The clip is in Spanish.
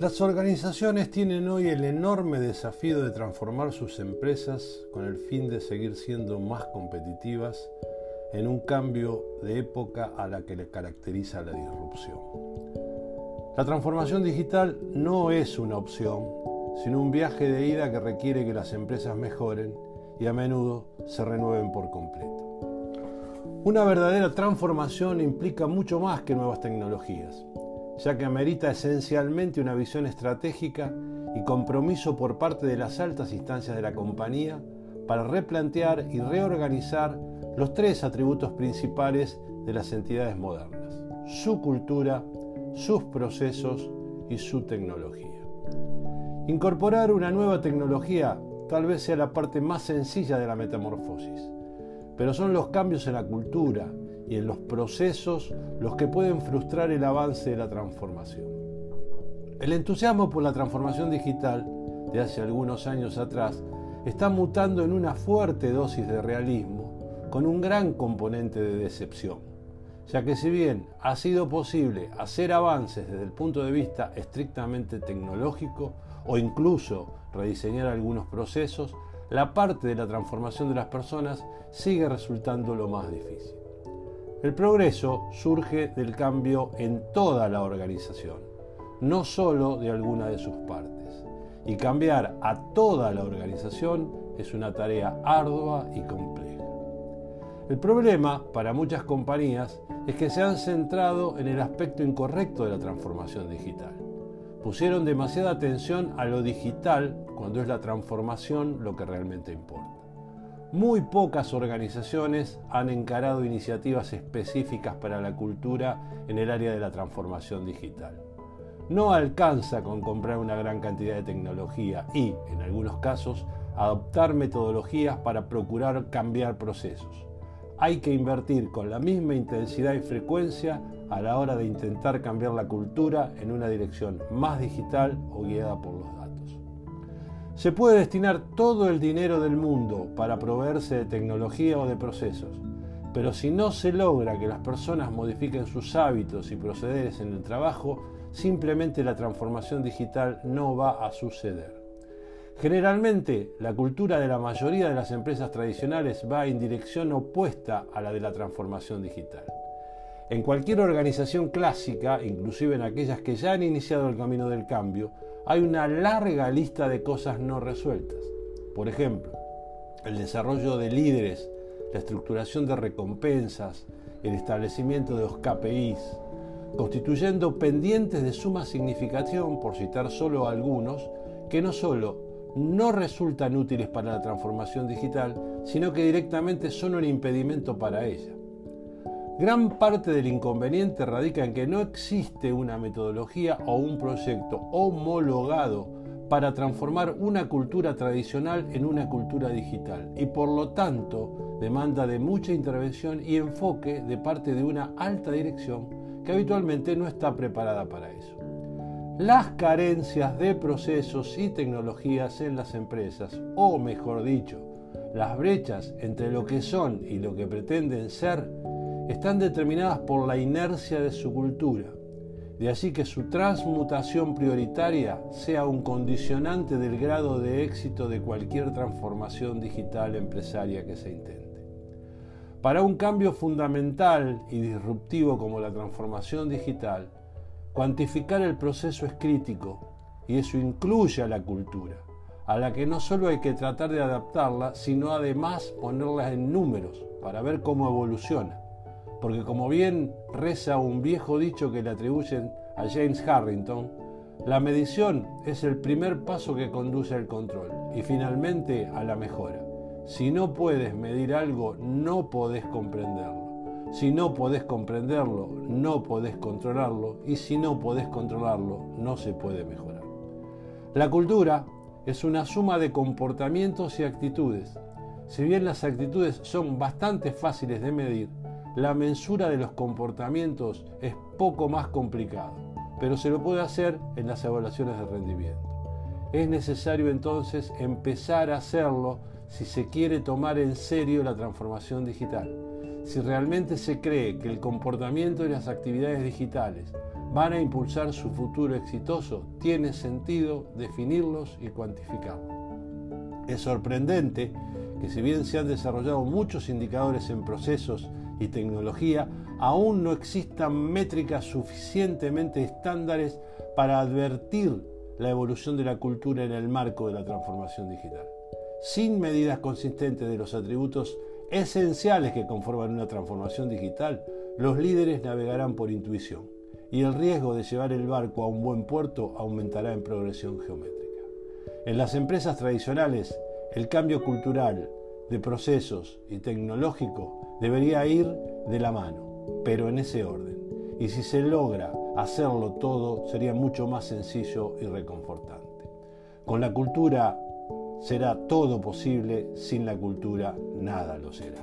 Las organizaciones tienen hoy el enorme desafío de transformar sus empresas con el fin de seguir siendo más competitivas en un cambio de época a la que le caracteriza la disrupción. La transformación digital no es una opción, sino un viaje de ida que requiere que las empresas mejoren y a menudo se renueven por completo. Una verdadera transformación implica mucho más que nuevas tecnologías, ya que amerita esencialmente una visión estratégica y compromiso por parte de las altas instancias de la compañía para replantear y reorganizar los tres atributos principales de las entidades modernas, su cultura, sus procesos y su tecnología. Incorporar una nueva tecnología tal vez sea la parte más sencilla de la metamorfosis, pero son los cambios en la cultura y en los procesos los que pueden frustrar el avance de la transformación. El entusiasmo por la transformación digital de hace algunos años atrás está mutando en una fuerte dosis de realismo con un gran componente de decepción, ya que si bien ha sido posible hacer avances desde el punto de vista estrictamente tecnológico o incluso rediseñar algunos procesos, la parte de la transformación de las personas sigue resultando lo más difícil. El progreso surge del cambio en toda la organización, no solo de alguna de sus partes. Y cambiar a toda la organización es una tarea ardua y compleja. El problema para muchas compañías es que se han centrado en el aspecto incorrecto de la transformación digital. Pusieron demasiada atención a lo digital cuando es la transformación lo que realmente importa. Muy pocas organizaciones han encarado iniciativas específicas para la cultura en el área de la transformación digital. No alcanza con comprar una gran cantidad de tecnología y, en algunos casos, adoptar metodologías para procurar cambiar procesos hay que invertir con la misma intensidad y frecuencia a la hora de intentar cambiar la cultura en una dirección más digital o guiada por los datos. Se puede destinar todo el dinero del mundo para proveerse de tecnología o de procesos, pero si no se logra que las personas modifiquen sus hábitos y procederes en el trabajo, simplemente la transformación digital no va a suceder. Generalmente, la cultura de la mayoría de las empresas tradicionales va en dirección opuesta a la de la transformación digital. En cualquier organización clásica, inclusive en aquellas que ya han iniciado el camino del cambio, hay una larga lista de cosas no resueltas. Por ejemplo, el desarrollo de líderes, la estructuración de recompensas, el establecimiento de los KPIs, constituyendo pendientes de suma significación, por citar solo algunos, que no solo no resultan útiles para la transformación digital, sino que directamente son un impedimento para ella. Gran parte del inconveniente radica en que no existe una metodología o un proyecto homologado para transformar una cultura tradicional en una cultura digital. Y por lo tanto demanda de mucha intervención y enfoque de parte de una alta dirección que habitualmente no está preparada para eso. Las carencias de procesos y tecnologías en las empresas, o mejor dicho, las brechas entre lo que son y lo que pretenden ser, están determinadas por la inercia de su cultura. De así que su transmutación prioritaria sea un condicionante del grado de éxito de cualquier transformación digital empresaria que se intente. Para un cambio fundamental y disruptivo como la transformación digital, Cuantificar el proceso es crítico y eso incluye a la cultura, a la que no solo hay que tratar de adaptarla, sino además ponerla en números para ver cómo evoluciona. Porque como bien reza un viejo dicho que le atribuyen a James Harrington, la medición es el primer paso que conduce al control y finalmente a la mejora. Si no puedes medir algo, no podés comprenderlo. Si no podés comprenderlo, no podés controlarlo y si no podés controlarlo, no se puede mejorar. La cultura es una suma de comportamientos y actitudes. Si bien las actitudes son bastante fáciles de medir, la mensura de los comportamientos es poco más complicado, pero se lo puede hacer en las evaluaciones de rendimiento. Es necesario entonces empezar a hacerlo si se quiere tomar en serio la transformación digital si realmente se cree que el comportamiento y las actividades digitales van a impulsar su futuro exitoso, tiene sentido definirlos y cuantificarlos. Es sorprendente que si bien se han desarrollado muchos indicadores en procesos y tecnología, aún no existan métricas suficientemente estándares para advertir la evolución de la cultura en el marco de la transformación digital. Sin medidas consistentes de los atributos esenciales que conforman una transformación digital, los líderes navegarán por intuición y el riesgo de llevar el barco a un buen puerto aumentará en progresión geométrica. En las empresas tradicionales, el cambio cultural, de procesos y tecnológico debería ir de la mano, pero en ese orden. Y si se logra hacerlo todo, sería mucho más sencillo y reconfortante. Con la cultura será todo posible, sin la cultura nada lo será.